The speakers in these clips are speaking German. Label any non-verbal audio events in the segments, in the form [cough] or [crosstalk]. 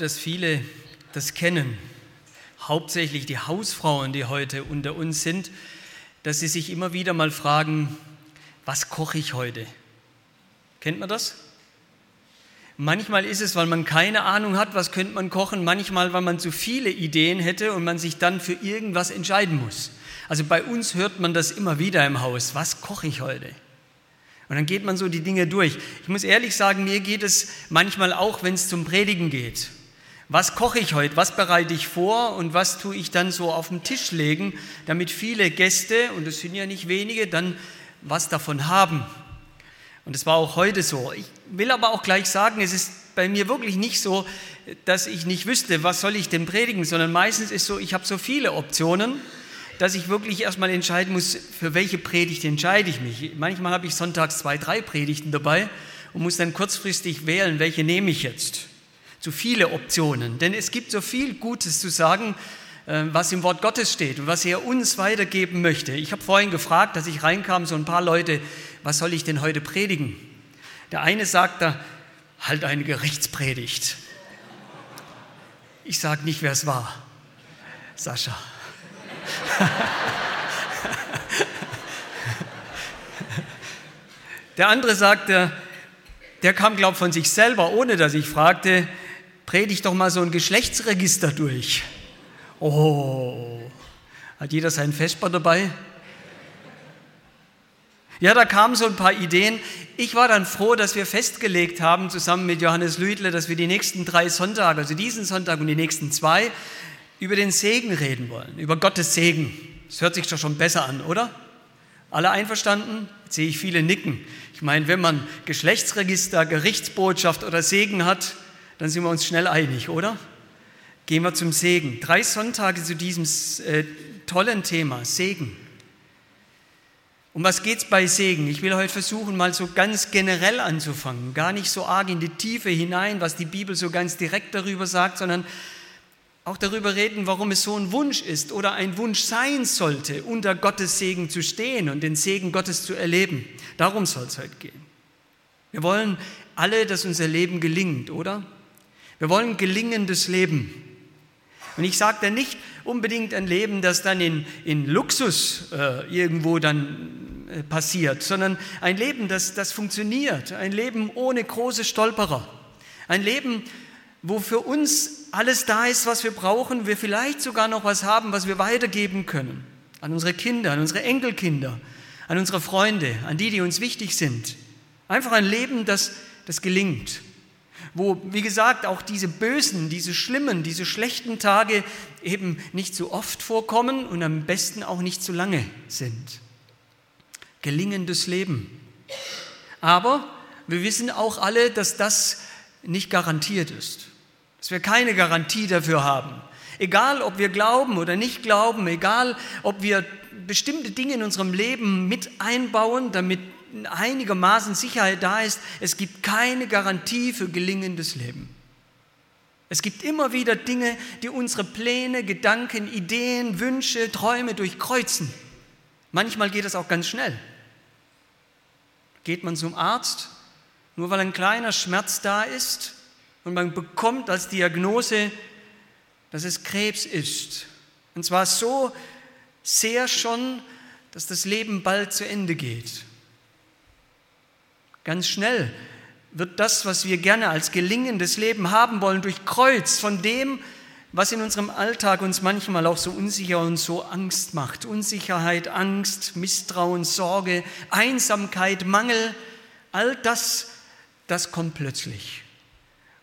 Dass viele das kennen, hauptsächlich die Hausfrauen, die heute unter uns sind, dass sie sich immer wieder mal fragen, was koche ich heute? Kennt man das? Manchmal ist es, weil man keine Ahnung hat, was könnte man kochen, manchmal, weil man zu viele Ideen hätte und man sich dann für irgendwas entscheiden muss. Also bei uns hört man das immer wieder im Haus, was koche ich heute? Und dann geht man so die Dinge durch. Ich muss ehrlich sagen, mir geht es manchmal auch, wenn es zum Predigen geht. Was koche ich heute? Was bereite ich vor? Und was tue ich dann so auf den Tisch legen, damit viele Gäste, und es sind ja nicht wenige, dann was davon haben? Und es war auch heute so. Ich will aber auch gleich sagen, es ist bei mir wirklich nicht so, dass ich nicht wüsste, was soll ich denn predigen, sondern meistens ist so, ich habe so viele Optionen dass ich wirklich erstmal entscheiden muss, für welche Predigt entscheide ich mich. Manchmal habe ich sonntags zwei, drei Predigten dabei und muss dann kurzfristig wählen, welche nehme ich jetzt. Zu viele Optionen, denn es gibt so viel Gutes zu sagen, äh, was im Wort Gottes steht und was er uns weitergeben möchte. Ich habe vorhin gefragt, dass ich reinkam, so ein paar Leute, was soll ich denn heute predigen? Der eine sagt da, halt eine Gerichtspredigt. Ich sage nicht, wer es war. Sascha. [laughs] Der andere sagte, der kam, glaube ich, von sich selber, ohne dass ich fragte, predigt doch mal so ein Geschlechtsregister durch. Oh, hat jeder seinen Vesper dabei? Ja, da kamen so ein paar Ideen. Ich war dann froh, dass wir festgelegt haben, zusammen mit Johannes Lüdle, dass wir die nächsten drei Sonntage, also diesen Sonntag und die nächsten zwei, über den Segen reden wollen, über Gottes Segen. Das hört sich doch schon besser an, oder? Alle einverstanden? Jetzt sehe ich viele nicken. Ich meine, wenn man Geschlechtsregister, Gerichtsbotschaft oder Segen hat, dann sind wir uns schnell einig, oder? Gehen wir zum Segen. Drei Sonntage zu diesem äh, tollen Thema, Segen. Um was geht es bei Segen? Ich will heute versuchen, mal so ganz generell anzufangen, gar nicht so arg in die Tiefe hinein, was die Bibel so ganz direkt darüber sagt, sondern auch darüber reden, warum es so ein Wunsch ist oder ein Wunsch sein sollte, unter Gottes Segen zu stehen und den Segen Gottes zu erleben. Darum soll es heute gehen. Wir wollen alle, dass unser Leben gelingt, oder? Wir wollen gelingendes Leben. Und ich sage da nicht unbedingt ein Leben, das dann in, in Luxus äh, irgendwo dann äh, passiert, sondern ein Leben, das, das funktioniert, ein Leben ohne große Stolperer, ein Leben, wo für uns alles da ist, was wir brauchen, wir vielleicht sogar noch was haben, was wir weitergeben können an unsere Kinder, an unsere Enkelkinder, an unsere Freunde, an die, die uns wichtig sind. Einfach ein Leben, das, das gelingt, wo, wie gesagt, auch diese bösen, diese schlimmen, diese schlechten Tage eben nicht so oft vorkommen und am besten auch nicht so lange sind. Gelingendes Leben. Aber wir wissen auch alle, dass das nicht garantiert ist dass wir keine Garantie dafür haben. Egal, ob wir glauben oder nicht glauben, egal, ob wir bestimmte Dinge in unserem Leben mit einbauen, damit einigermaßen Sicherheit da ist, es gibt keine Garantie für gelingendes Leben. Es gibt immer wieder Dinge, die unsere Pläne, Gedanken, Ideen, Wünsche, Träume durchkreuzen. Manchmal geht es auch ganz schnell. Geht man zum Arzt, nur weil ein kleiner Schmerz da ist, und man bekommt als Diagnose, dass es Krebs ist. Und zwar so sehr schon, dass das Leben bald zu Ende geht. Ganz schnell wird das, was wir gerne als gelingendes Leben haben wollen, durchkreuzt von dem, was in unserem Alltag uns manchmal auch so unsicher und so Angst macht. Unsicherheit, Angst, Misstrauen, Sorge, Einsamkeit, Mangel, all das, das kommt plötzlich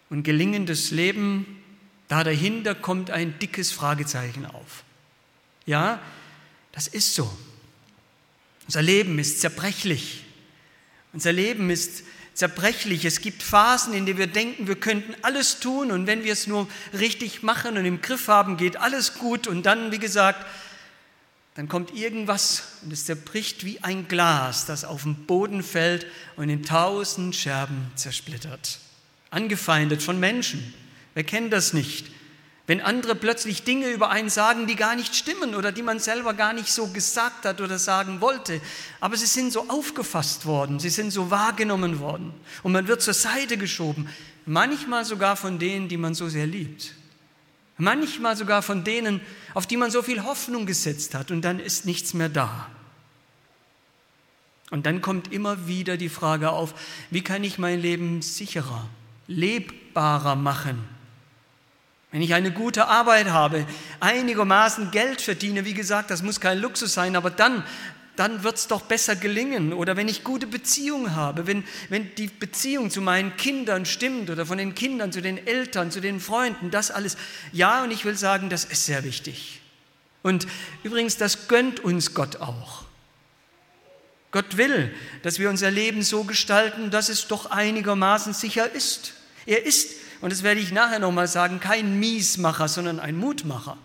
und gelingendes Leben, da dahinter kommt ein dickes Fragezeichen auf. Ja, das ist so. Unser Leben ist zerbrechlich. Unser Leben ist zerbrechlich. Es gibt Phasen, in denen wir denken, wir könnten alles tun und wenn wir es nur richtig machen und im Griff haben, geht alles gut und dann, wie gesagt, dann kommt irgendwas und es zerbricht wie ein Glas, das auf den Boden fällt und in tausend Scherben zersplittert. Angefeindet von Menschen. Wer kennt das nicht? Wenn andere plötzlich Dinge über einen sagen, die gar nicht stimmen oder die man selber gar nicht so gesagt hat oder sagen wollte, aber sie sind so aufgefasst worden, sie sind so wahrgenommen worden und man wird zur Seite geschoben, manchmal sogar von denen, die man so sehr liebt. Manchmal sogar von denen, auf die man so viel Hoffnung gesetzt hat und dann ist nichts mehr da. Und dann kommt immer wieder die Frage auf, wie kann ich mein Leben sicherer, lebbarer machen? Wenn ich eine gute Arbeit habe, einigermaßen Geld verdiene, wie gesagt, das muss kein Luxus sein, aber dann dann wird es doch besser gelingen. Oder wenn ich gute Beziehungen habe, wenn, wenn die Beziehung zu meinen Kindern stimmt oder von den Kindern zu den Eltern, zu den Freunden, das alles. Ja, und ich will sagen, das ist sehr wichtig. Und übrigens, das gönnt uns Gott auch. Gott will, dass wir unser Leben so gestalten, dass es doch einigermaßen sicher ist. Er ist, und das werde ich nachher nochmal sagen, kein Miesmacher, sondern ein Mutmacher.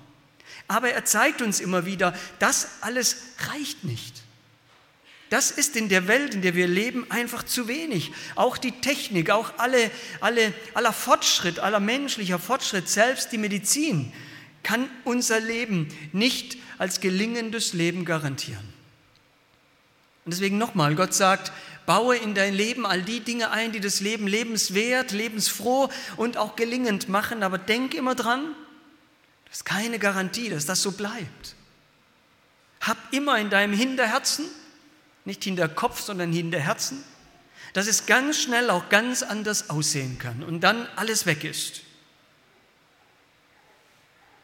Aber er zeigt uns immer wieder, das alles reicht nicht. Das ist in der Welt, in der wir leben, einfach zu wenig. Auch die Technik, auch alle, alle, aller Fortschritt, aller menschlicher Fortschritt, selbst die Medizin, kann unser Leben nicht als gelingendes Leben garantieren. Und deswegen nochmal, Gott sagt, baue in dein Leben all die Dinge ein, die das Leben lebenswert, lebensfroh und auch gelingend machen, aber denk immer dran, das ist keine Garantie, dass das so bleibt. Hab immer in deinem Hinterherzen, nicht Hinterkopf, sondern Hinterherzen, dass es ganz schnell auch ganz anders aussehen kann und dann alles weg ist.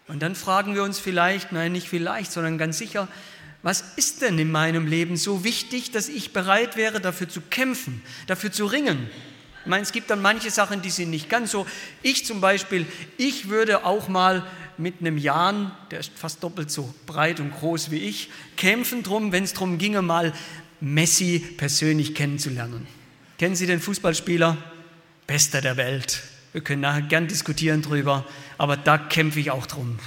Und dann fragen wir uns vielleicht, nein, nicht vielleicht, sondern ganz sicher, was ist denn in meinem Leben so wichtig, dass ich bereit wäre, dafür zu kämpfen, dafür zu ringen, ich meine, es gibt dann manche Sachen, die sind nicht ganz so. Ich zum Beispiel, ich würde auch mal mit einem Jan, der ist fast doppelt so breit und groß wie ich, kämpfen drum, wenn es darum ginge, mal Messi persönlich kennenzulernen. Kennen Sie den Fußballspieler? Bester der Welt. Wir können nachher gern diskutieren drüber, aber da kämpfe ich auch drum.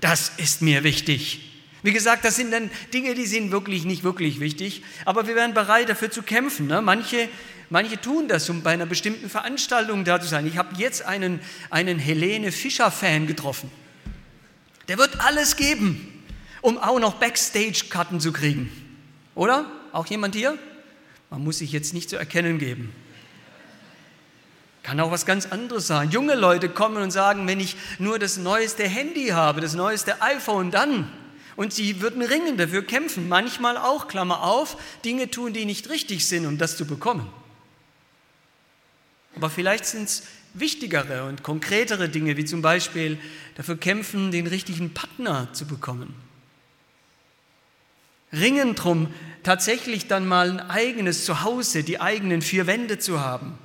Das ist mir wichtig. Wie gesagt, das sind dann Dinge, die sind wirklich nicht wirklich wichtig, aber wir wären bereit, dafür zu kämpfen. Ne? Manche Manche tun das, um bei einer bestimmten Veranstaltung da zu sein. Ich habe jetzt einen, einen Helene Fischer-Fan getroffen. Der wird alles geben, um auch noch Backstage-Karten zu kriegen. Oder? Auch jemand hier? Man muss sich jetzt nicht zu erkennen geben. Kann auch was ganz anderes sein. Junge Leute kommen und sagen, wenn ich nur das neueste Handy habe, das neueste iPhone, dann. Und sie würden ringen, dafür kämpfen. Manchmal auch, Klammer auf, Dinge tun, die nicht richtig sind, um das zu bekommen. Aber vielleicht sind es wichtigere und konkretere Dinge, wie zum Beispiel dafür kämpfen, den richtigen Partner zu bekommen. Ringen drum, tatsächlich dann mal ein eigenes Zuhause, die eigenen vier Wände zu haben.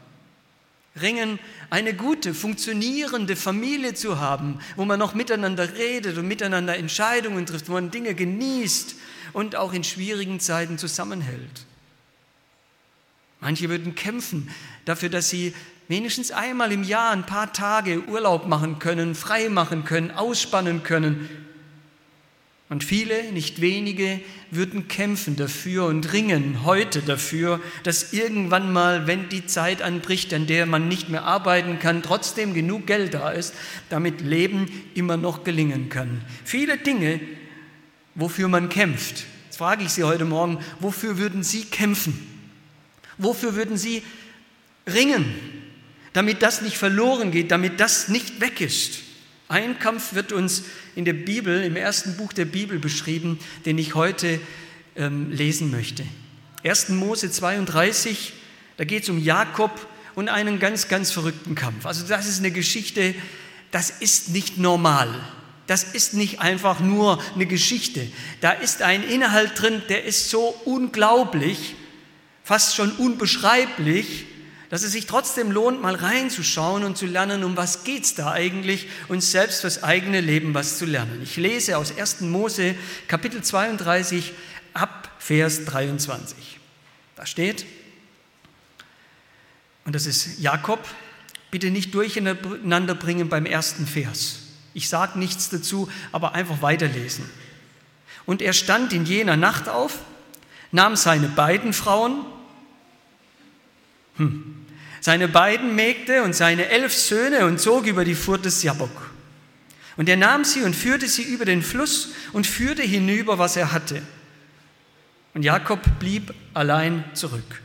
Ringen, eine gute, funktionierende Familie zu haben, wo man noch miteinander redet und miteinander Entscheidungen trifft, wo man Dinge genießt und auch in schwierigen Zeiten zusammenhält. Manche würden kämpfen dafür, dass sie wenigstens einmal im Jahr ein paar Tage Urlaub machen können, frei machen können, ausspannen können. Und viele, nicht wenige, würden kämpfen dafür und ringen heute dafür, dass irgendwann mal, wenn die Zeit anbricht, an der man nicht mehr arbeiten kann, trotzdem genug Geld da ist, damit Leben immer noch gelingen kann. Viele Dinge, wofür man kämpft. Jetzt frage ich Sie heute Morgen, wofür würden Sie kämpfen? Wofür würden Sie ringen, damit das nicht verloren geht, damit das nicht weg ist? Ein Kampf wird uns in der Bibel, im ersten Buch der Bibel beschrieben, den ich heute ähm, lesen möchte. 1. Mose 32, da geht es um Jakob und einen ganz, ganz verrückten Kampf. Also das ist eine Geschichte, das ist nicht normal. Das ist nicht einfach nur eine Geschichte. Da ist ein Inhalt drin, der ist so unglaublich, fast schon unbeschreiblich, dass es sich trotzdem lohnt, mal reinzuschauen und zu lernen, um was geht es da eigentlich und selbst fürs eigene Leben was zu lernen. Ich lese aus 1. Mose Kapitel 32 ab Vers 23. Da steht, Und das ist Jakob. Bitte nicht durcheinander bringen beim ersten Vers. Ich sage nichts dazu, aber einfach weiterlesen. Und er stand in jener Nacht auf, nahm seine beiden Frauen, hm, seine beiden Mägde und seine elf Söhne und zog über die Furt des Jabok. Und er nahm sie und führte sie über den Fluss und führte hinüber, was er hatte. Und Jakob blieb allein zurück.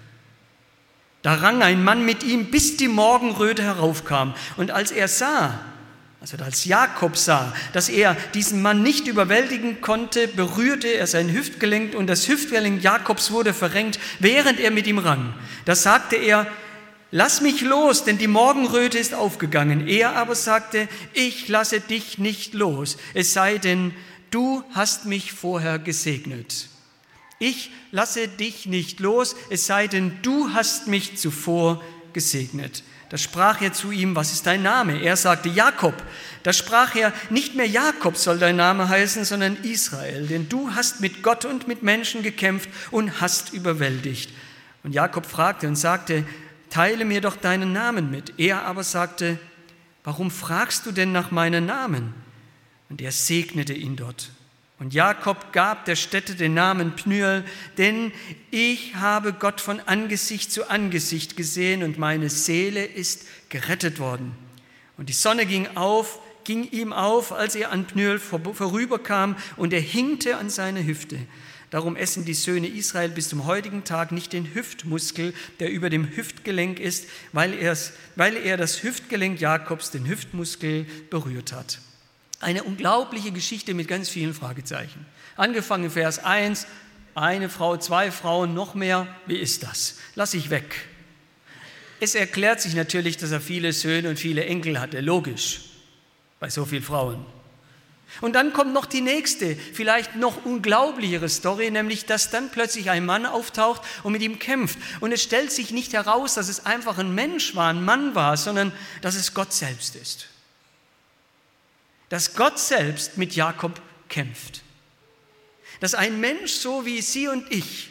Da rang ein Mann mit ihm, bis die Morgenröte heraufkam. Und als er sah, also als Jakob sah, dass er diesen Mann nicht überwältigen konnte, berührte er sein Hüftgelenk und das Hüftgelenk Jakobs wurde verrenkt, während er mit ihm rang. Da sagte er, lass mich los, denn die Morgenröte ist aufgegangen. Er aber sagte, ich lasse dich nicht los, es sei denn, du hast mich vorher gesegnet. Ich lasse dich nicht los, es sei denn, du hast mich zuvor gesegnet. Da sprach er zu ihm, was ist dein Name? Er sagte Jakob. Da sprach er, nicht mehr Jakob soll dein Name heißen, sondern Israel, denn du hast mit Gott und mit Menschen gekämpft und hast überwältigt. Und Jakob fragte und sagte, teile mir doch deinen Namen mit. Er aber sagte, warum fragst du denn nach meinem Namen? Und er segnete ihn dort. Und Jakob gab der Stätte den Namen Pnüel, denn ich habe Gott von Angesicht zu Angesicht gesehen und meine Seele ist gerettet worden. Und die Sonne ging auf, ging ihm auf, als er an Pnüel vorüberkam, und er hinkte an seine Hüfte. Darum essen die Söhne Israel bis zum heutigen Tag nicht den Hüftmuskel, der über dem Hüftgelenk ist, weil, weil er das Hüftgelenk Jakobs, den Hüftmuskel, berührt hat. Eine unglaubliche Geschichte mit ganz vielen Fragezeichen. Angefangen Vers 1, eine Frau, zwei Frauen, noch mehr. Wie ist das? Lass ich weg. Es erklärt sich natürlich, dass er viele Söhne und viele Enkel hatte. Logisch. Bei so vielen Frauen. Und dann kommt noch die nächste, vielleicht noch unglaublichere Story, nämlich dass dann plötzlich ein Mann auftaucht und mit ihm kämpft. Und es stellt sich nicht heraus, dass es einfach ein Mensch war, ein Mann war, sondern dass es Gott selbst ist dass Gott selbst mit Jakob kämpft. Dass ein Mensch so wie Sie und ich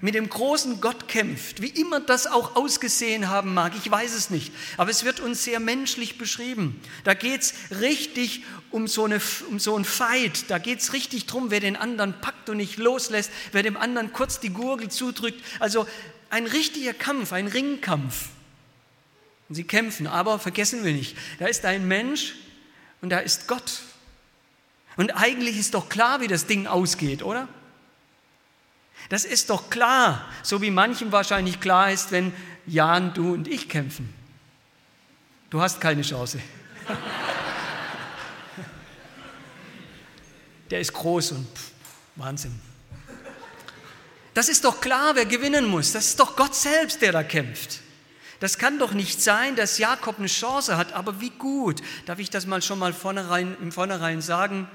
mit dem großen Gott kämpft, wie immer das auch ausgesehen haben mag, ich weiß es nicht, aber es wird uns sehr menschlich beschrieben. Da geht es richtig um so, eine, um so ein Fight, da geht es richtig darum, wer den anderen packt und nicht loslässt, wer dem anderen kurz die Gurgel zudrückt. Also ein richtiger Kampf, ein Ringkampf. Und sie kämpfen, aber vergessen wir nicht, da ist ein Mensch, und da ist Gott. Und eigentlich ist doch klar, wie das Ding ausgeht, oder? Das ist doch klar, so wie manchem wahrscheinlich klar ist, wenn Jan, du und ich kämpfen. Du hast keine Chance. [laughs] Der ist groß und pff, Wahnsinn. Das ist doch klar, wer gewinnen muss. Das ist doch Gott selbst, der da kämpft. Das kann doch nicht sein, dass Jakob eine Chance hat, aber wie gut, darf ich das mal schon mal vornherein, im Vornherein sagen,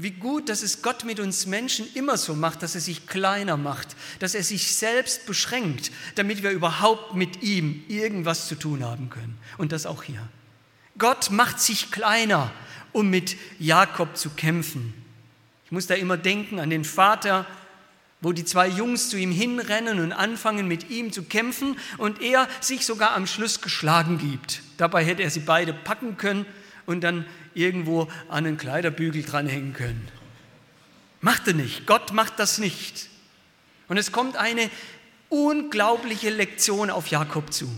wie gut, dass es Gott mit uns Menschen immer so macht, dass er sich kleiner macht, dass er sich selbst beschränkt, damit wir überhaupt mit ihm irgendwas zu tun haben können. Und das auch hier. Gott macht sich kleiner, um mit Jakob zu kämpfen. Ich muss da immer denken an den Vater, wo die zwei Jungs zu ihm hinrennen und anfangen mit ihm zu kämpfen und er sich sogar am Schluss geschlagen gibt. Dabei hätte er sie beide packen können und dann irgendwo an einen Kleiderbügel dranhängen können. Macht er nicht. Gott macht das nicht. Und es kommt eine unglaubliche Lektion auf Jakob zu.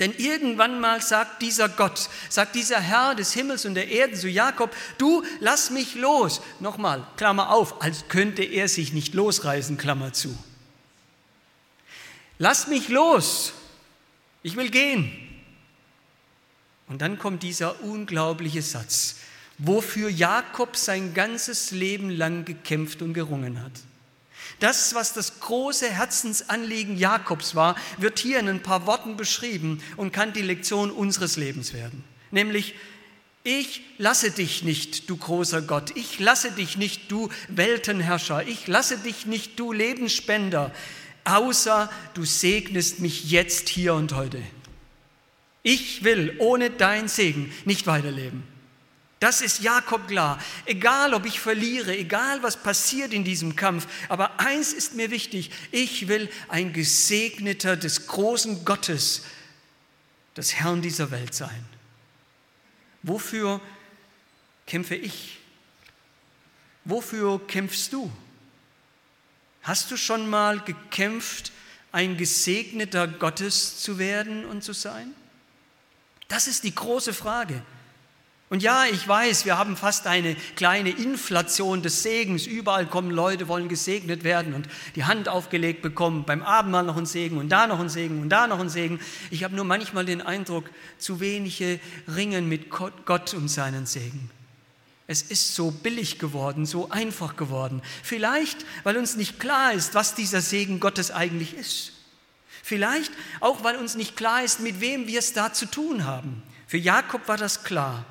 Denn irgendwann mal sagt dieser Gott, sagt dieser Herr des Himmels und der Erde zu Jakob, du lass mich los. Nochmal, Klammer auf, als könnte er sich nicht losreißen, Klammer zu. Lass mich los, ich will gehen. Und dann kommt dieser unglaubliche Satz, wofür Jakob sein ganzes Leben lang gekämpft und gerungen hat. Das, was das große Herzensanliegen Jakobs war, wird hier in ein paar Worten beschrieben und kann die Lektion unseres Lebens werden. Nämlich, ich lasse dich nicht, du großer Gott. Ich lasse dich nicht, du Weltenherrscher. Ich lasse dich nicht, du Lebensspender, außer du segnest mich jetzt, hier und heute. Ich will ohne dein Segen nicht weiterleben. Das ist Jakob klar. Egal, ob ich verliere, egal, was passiert in diesem Kampf, aber eins ist mir wichtig. Ich will ein Gesegneter des großen Gottes, des Herrn dieser Welt sein. Wofür kämpfe ich? Wofür kämpfst du? Hast du schon mal gekämpft, ein Gesegneter Gottes zu werden und zu sein? Das ist die große Frage. Und ja, ich weiß, wir haben fast eine kleine Inflation des Segens. Überall kommen Leute, wollen gesegnet werden und die Hand aufgelegt bekommen. Beim Abendmahl noch ein Segen und da noch ein Segen und da noch ein Segen. Ich habe nur manchmal den Eindruck, zu wenige ringen mit Gott um seinen Segen. Es ist so billig geworden, so einfach geworden. Vielleicht, weil uns nicht klar ist, was dieser Segen Gottes eigentlich ist. Vielleicht auch, weil uns nicht klar ist, mit wem wir es da zu tun haben. Für Jakob war das klar.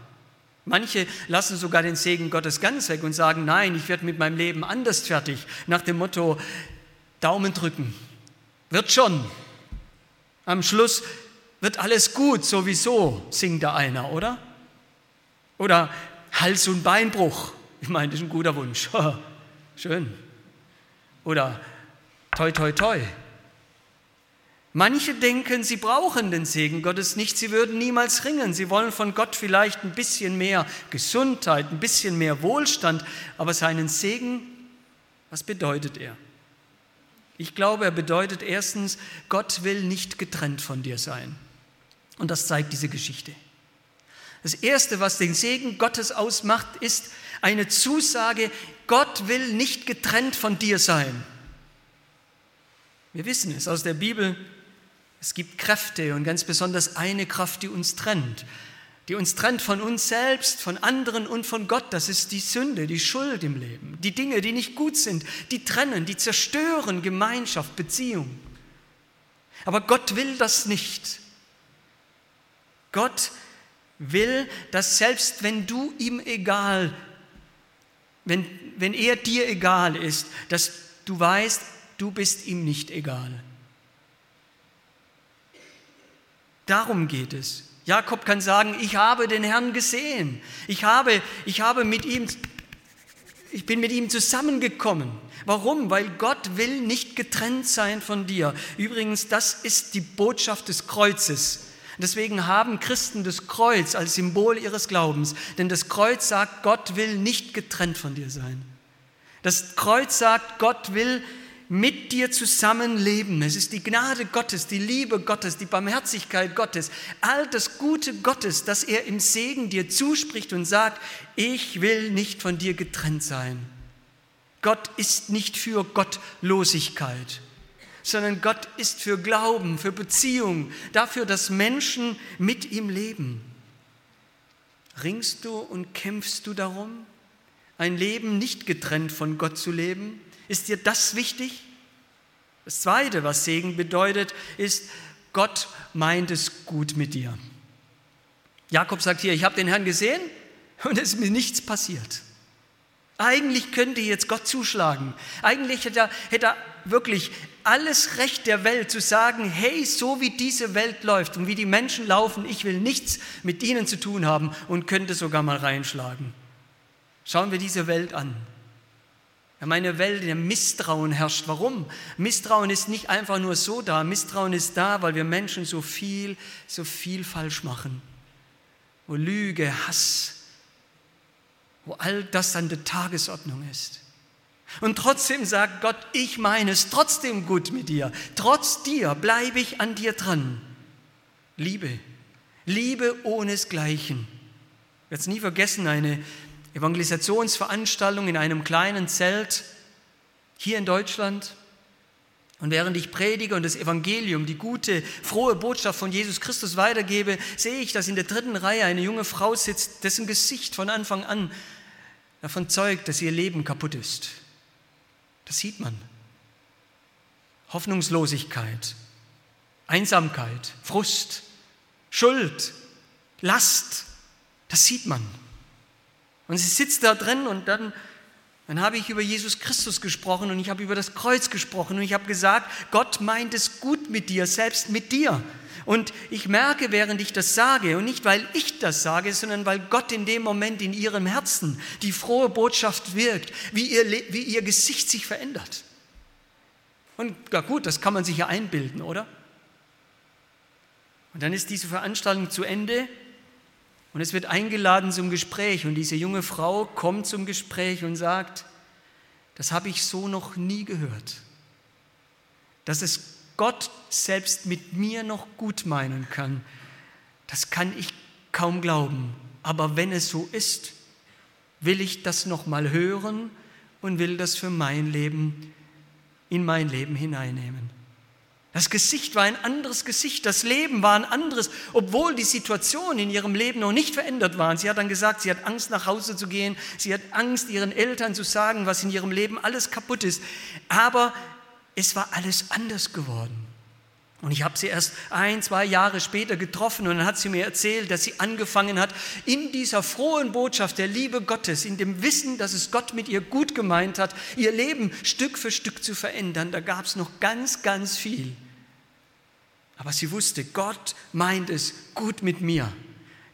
Manche lassen sogar den Segen Gottes ganz weg und sagen, nein, ich werde mit meinem Leben anders fertig, nach dem Motto, Daumen drücken. Wird schon. Am Schluss wird alles gut, sowieso, singt da einer, oder? Oder Hals- und Beinbruch. Ich meine, das ist ein guter Wunsch. [laughs] Schön. Oder toi, toi, toi. Manche denken, sie brauchen den Segen Gottes nicht, sie würden niemals ringen. Sie wollen von Gott vielleicht ein bisschen mehr Gesundheit, ein bisschen mehr Wohlstand, aber seinen Segen, was bedeutet er? Ich glaube, er bedeutet erstens, Gott will nicht getrennt von dir sein. Und das zeigt diese Geschichte. Das Erste, was den Segen Gottes ausmacht, ist eine Zusage, Gott will nicht getrennt von dir sein. Wir wissen es aus der Bibel, es gibt Kräfte und ganz besonders eine Kraft, die uns trennt. Die uns trennt von uns selbst, von anderen und von Gott. Das ist die Sünde, die Schuld im Leben. Die Dinge, die nicht gut sind, die trennen, die zerstören Gemeinschaft, Beziehung. Aber Gott will das nicht. Gott will, dass selbst wenn du ihm egal, wenn, wenn er dir egal ist, dass du weißt, du bist ihm nicht egal. Darum geht es. Jakob kann sagen, ich habe den Herrn gesehen. Ich habe, ich habe mit ihm, ich bin mit ihm zusammengekommen. Warum? Weil Gott will nicht getrennt sein von dir. Übrigens, das ist die Botschaft des Kreuzes. Deswegen haben Christen das Kreuz als Symbol ihres Glaubens. Denn das Kreuz sagt, Gott will nicht getrennt von dir sein. Das Kreuz sagt, Gott will mit dir zusammenleben. Es ist die Gnade Gottes, die Liebe Gottes, die Barmherzigkeit Gottes, all das Gute Gottes, das er im Segen dir zuspricht und sagt, ich will nicht von dir getrennt sein. Gott ist nicht für Gottlosigkeit, sondern Gott ist für Glauben, für Beziehung, dafür, dass Menschen mit ihm leben. Ringst du und kämpfst du darum, ein Leben nicht getrennt von Gott zu leben? Ist dir das wichtig? Das Zweite, was Segen bedeutet, ist, Gott meint es gut mit dir. Jakob sagt hier, ich habe den Herrn gesehen und es ist mir nichts passiert. Eigentlich könnte jetzt Gott zuschlagen. Eigentlich hätte er, hätte er wirklich alles Recht der Welt zu sagen, hey, so wie diese Welt läuft und wie die Menschen laufen, ich will nichts mit ihnen zu tun haben und könnte sogar mal reinschlagen. Schauen wir diese Welt an. Wir haben eine Welt, in der Misstrauen herrscht. Warum? Misstrauen ist nicht einfach nur so da. Misstrauen ist da, weil wir Menschen so viel, so viel falsch machen. Wo Lüge, Hass, wo all das an der Tagesordnung ist. Und trotzdem sagt Gott, ich meine es trotzdem gut mit dir. Trotz dir bleibe ich an dir dran. Liebe, Liebe ohnesgleichen. Es nie vergessen, eine Evangelisationsveranstaltung in einem kleinen Zelt hier in Deutschland. Und während ich predige und das Evangelium, die gute, frohe Botschaft von Jesus Christus weitergebe, sehe ich, dass in der dritten Reihe eine junge Frau sitzt, dessen Gesicht von Anfang an davon zeugt, dass ihr Leben kaputt ist. Das sieht man. Hoffnungslosigkeit, Einsamkeit, Frust, Schuld, Last, das sieht man. Und sie sitzt da drin und dann, dann habe ich über Jesus Christus gesprochen und ich habe über das Kreuz gesprochen und ich habe gesagt, Gott meint es gut mit dir, selbst mit dir. Und ich merke, während ich das sage, und nicht weil ich das sage, sondern weil Gott in dem Moment in ihrem Herzen die frohe Botschaft wirkt, wie ihr, wie ihr Gesicht sich verändert. Und ja gut, das kann man sich ja einbilden, oder? Und dann ist diese Veranstaltung zu Ende und es wird eingeladen zum Gespräch. Und diese junge Frau kommt zum Gespräch und sagt, das habe ich so noch nie gehört, dass es Gott selbst mit mir noch gut meinen kann. Das kann ich kaum glauben. Aber wenn es so ist, will ich das noch mal hören und will das für mein Leben in mein Leben hineinnehmen. Das Gesicht war ein anderes Gesicht, das Leben war ein anderes, obwohl die Situation in ihrem Leben noch nicht verändert war. Sie hat dann gesagt, sie hat Angst nach Hause zu gehen, sie hat Angst ihren Eltern zu sagen, was in ihrem Leben alles kaputt ist. Aber es war alles anders geworden. Und ich habe sie erst ein, zwei Jahre später getroffen und dann hat sie mir erzählt, dass sie angefangen hat, in dieser frohen Botschaft der Liebe Gottes, in dem Wissen, dass es Gott mit ihr gut gemeint hat, ihr Leben Stück für Stück zu verändern. Da gab es noch ganz, ganz viel. Aber sie wusste, Gott meint es gut mit mir.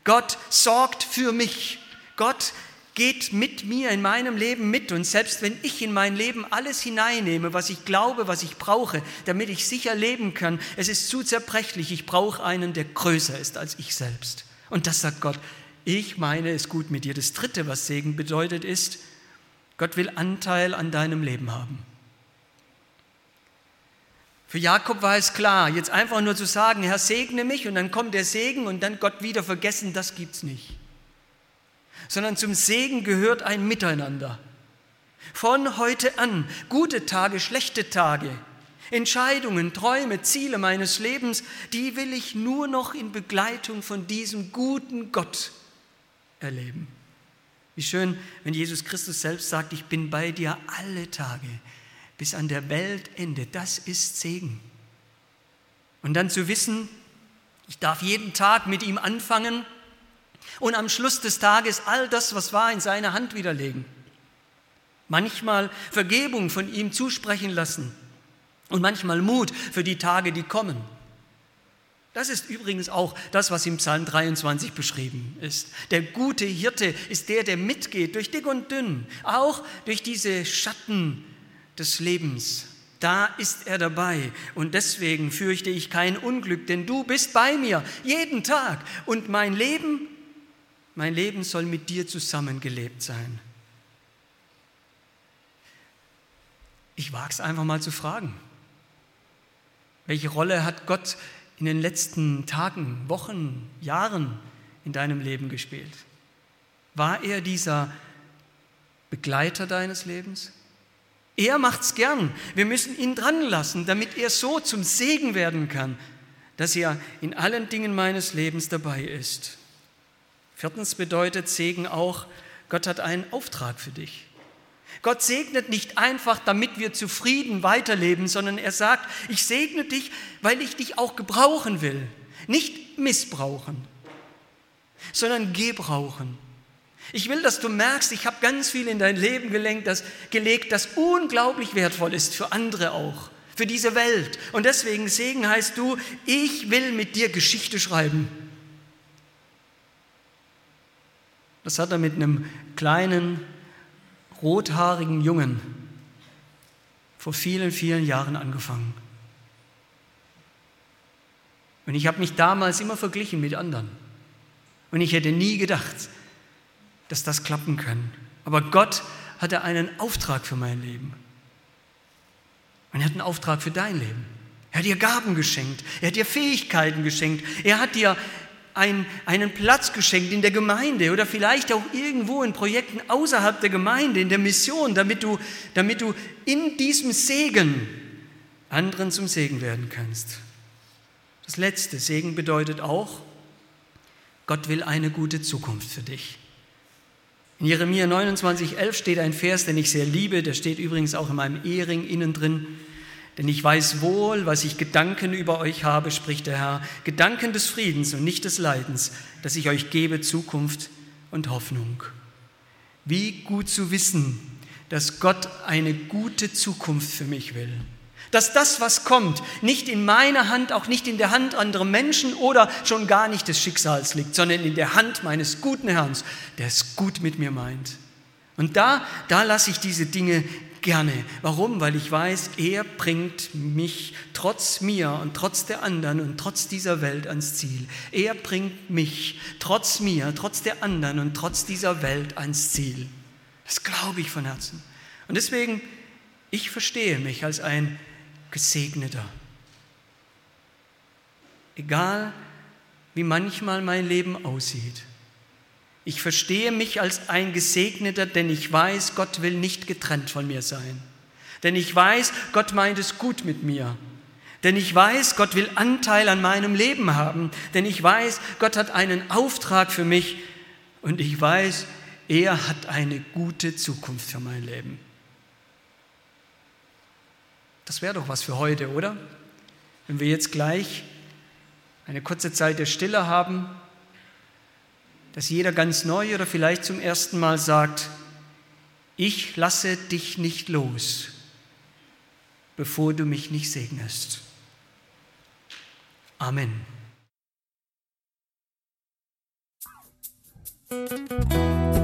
Gott sorgt für mich. Gott geht mit mir in meinem Leben mit. Und selbst wenn ich in mein Leben alles hineinnehme, was ich glaube, was ich brauche, damit ich sicher leben kann, es ist zu zerbrechlich. Ich brauche einen, der größer ist als ich selbst. Und das sagt Gott. Ich meine es gut mit dir. Das Dritte, was Segen bedeutet, ist, Gott will Anteil an deinem Leben haben. Für Jakob war es klar, jetzt einfach nur zu sagen, Herr, segne mich und dann kommt der Segen und dann Gott wieder vergessen, das gibt's nicht sondern zum Segen gehört ein Miteinander. Von heute an, gute Tage, schlechte Tage, Entscheidungen, Träume, Ziele meines Lebens, die will ich nur noch in Begleitung von diesem guten Gott erleben. Wie schön, wenn Jesus Christus selbst sagt, ich bin bei dir alle Tage bis an der Weltende. Das ist Segen. Und dann zu wissen, ich darf jeden Tag mit ihm anfangen und am Schluss des Tages all das, was war, in seine Hand widerlegen. Manchmal Vergebung von ihm zusprechen lassen und manchmal Mut für die Tage, die kommen. Das ist übrigens auch das, was im Psalm 23 beschrieben ist. Der gute Hirte ist der, der mitgeht durch dick und dünn, auch durch diese Schatten des Lebens. Da ist er dabei und deswegen fürchte ich kein Unglück, denn du bist bei mir jeden Tag und mein Leben mein Leben soll mit dir zusammengelebt sein. Ich wage es einfach mal zu fragen. Welche Rolle hat Gott in den letzten Tagen, Wochen, Jahren in deinem Leben gespielt? War er dieser Begleiter deines Lebens? Er macht es gern. Wir müssen ihn dran lassen, damit er so zum Segen werden kann, dass er in allen Dingen meines Lebens dabei ist. Viertens bedeutet Segen auch, Gott hat einen Auftrag für dich. Gott segnet nicht einfach, damit wir zufrieden weiterleben, sondern er sagt, ich segne dich, weil ich dich auch gebrauchen will. Nicht missbrauchen, sondern gebrauchen. Ich will, dass du merkst, ich habe ganz viel in dein Leben gelenkt, das, gelegt, das unglaublich wertvoll ist für andere auch, für diese Welt. Und deswegen Segen heißt du, ich will mit dir Geschichte schreiben. Das hat er mit einem kleinen, rothaarigen Jungen vor vielen, vielen Jahren angefangen. Und ich habe mich damals immer verglichen mit anderen. Und ich hätte nie gedacht, dass das klappen kann. Aber Gott hatte einen Auftrag für mein Leben. Und er hat einen Auftrag für dein Leben. Er hat dir Gaben geschenkt. Er hat dir Fähigkeiten geschenkt. Er hat dir ein, einen Platz geschenkt in der Gemeinde oder vielleicht auch irgendwo in Projekten außerhalb der Gemeinde, in der Mission, damit du, damit du in diesem Segen anderen zum Segen werden kannst. Das letzte, Segen bedeutet auch, Gott will eine gute Zukunft für dich. In Jeremia 29, 11 steht ein Vers, den ich sehr liebe, der steht übrigens auch in meinem Ehering innen drin. Denn ich weiß wohl, was ich Gedanken über euch habe, spricht der Herr, Gedanken des Friedens und nicht des Leidens, dass ich euch gebe Zukunft und Hoffnung. Wie gut zu wissen, dass Gott eine gute Zukunft für mich will. Dass das, was kommt, nicht in meiner Hand, auch nicht in der Hand anderer Menschen oder schon gar nicht des Schicksals liegt, sondern in der Hand meines guten Herrn, der es gut mit mir meint. Und da, da lasse ich diese Dinge gerne. Warum? Weil ich weiß, er bringt mich trotz mir und trotz der anderen und trotz dieser Welt ans Ziel. Er bringt mich trotz mir, trotz der anderen und trotz dieser Welt ans Ziel. Das glaube ich von Herzen. Und deswegen, ich verstehe mich als ein Gesegneter. Egal, wie manchmal mein Leben aussieht. Ich verstehe mich als ein Gesegneter, denn ich weiß, Gott will nicht getrennt von mir sein. Denn ich weiß, Gott meint es gut mit mir. Denn ich weiß, Gott will Anteil an meinem Leben haben. Denn ich weiß, Gott hat einen Auftrag für mich. Und ich weiß, er hat eine gute Zukunft für mein Leben. Das wäre doch was für heute, oder? Wenn wir jetzt gleich eine kurze Zeit der Stille haben dass jeder ganz neu oder vielleicht zum ersten Mal sagt, ich lasse dich nicht los, bevor du mich nicht segnest. Amen.